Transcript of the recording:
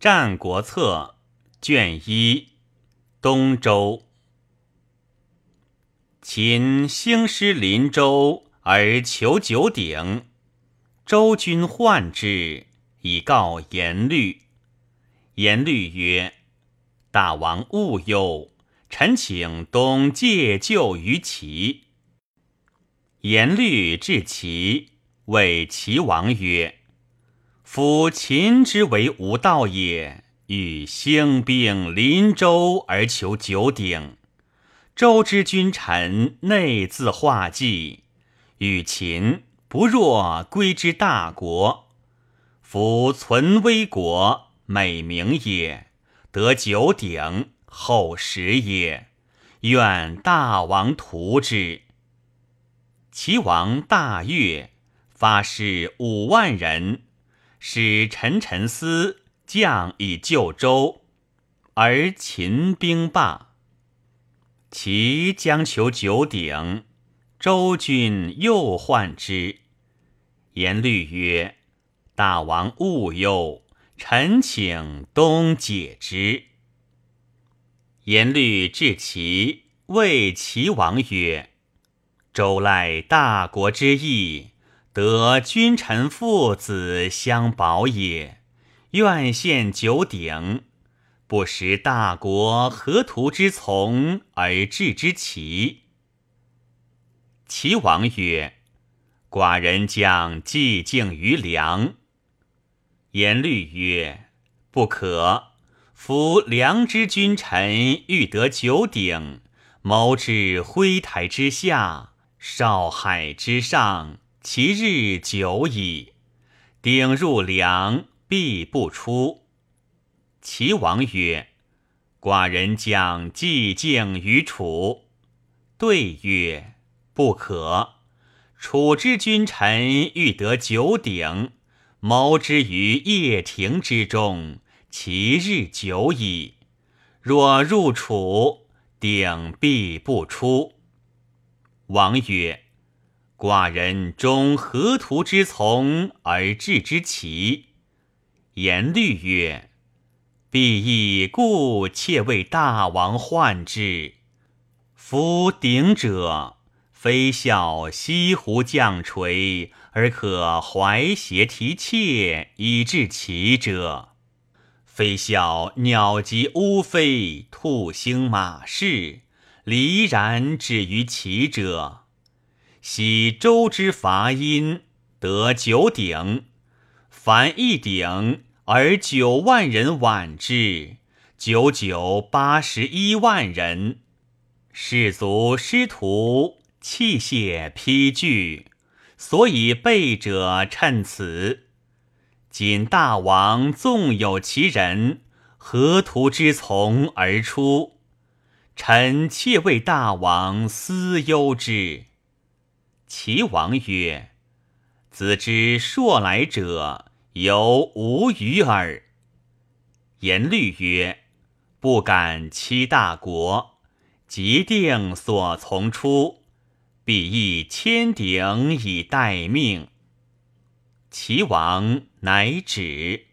战国策》卷一，东周。秦兴师临周而求九鼎，周君患之，以告颜律。颜律曰：“大王勿忧，臣请东借救于齐。”颜律至齐，谓齐王曰。夫秦之为无道也，欲兴兵临周而求九鼎。周之君臣内自化计，与秦不若归之大国。夫存危国，美名也；得九鼎，厚实也。愿大王图之。齐王大悦，发誓五万人。使陈陈思将以救周，而秦兵罢。其将求九鼎，周君又患之。言律曰：“大王勿忧，臣请东解之。”言律至齐，谓齐王曰：“周赖大国之义。”得君臣父子相保也，愿献九鼎，不识大国何图之从而治之齐。齐王曰：“寡人将寂静于梁。”言律曰：“不可。夫梁之君臣欲得九鼎，谋至灰台之下，少海之上。”其日久矣，鼎入梁，必不出。齐王曰：“寡人将寂静于楚。”对曰：“不可。楚之君臣欲得九鼎，谋之于掖庭之中，其日久矣。若入楚，鼎必不出。”王曰。寡人终何图之从而治之奇？言律曰：“必亦故，妾为大王患之。夫鼎者，非效西湖降垂而可怀挟提妾以治其者，非效鸟疾乌飞，兔兴马逝，离然止于其者。”昔周之伐殷，得九鼎，凡一鼎而九万人挽之，九九八十一万人，士卒师徒器械披具，所以备者趁此。今大王纵有其人，何图之从而出？臣妾为大王思忧之。齐王曰：“子之硕来者，犹无余耳。”言律曰：“不敢欺大国，即定所从出，必以千鼎以待命。”齐王乃止。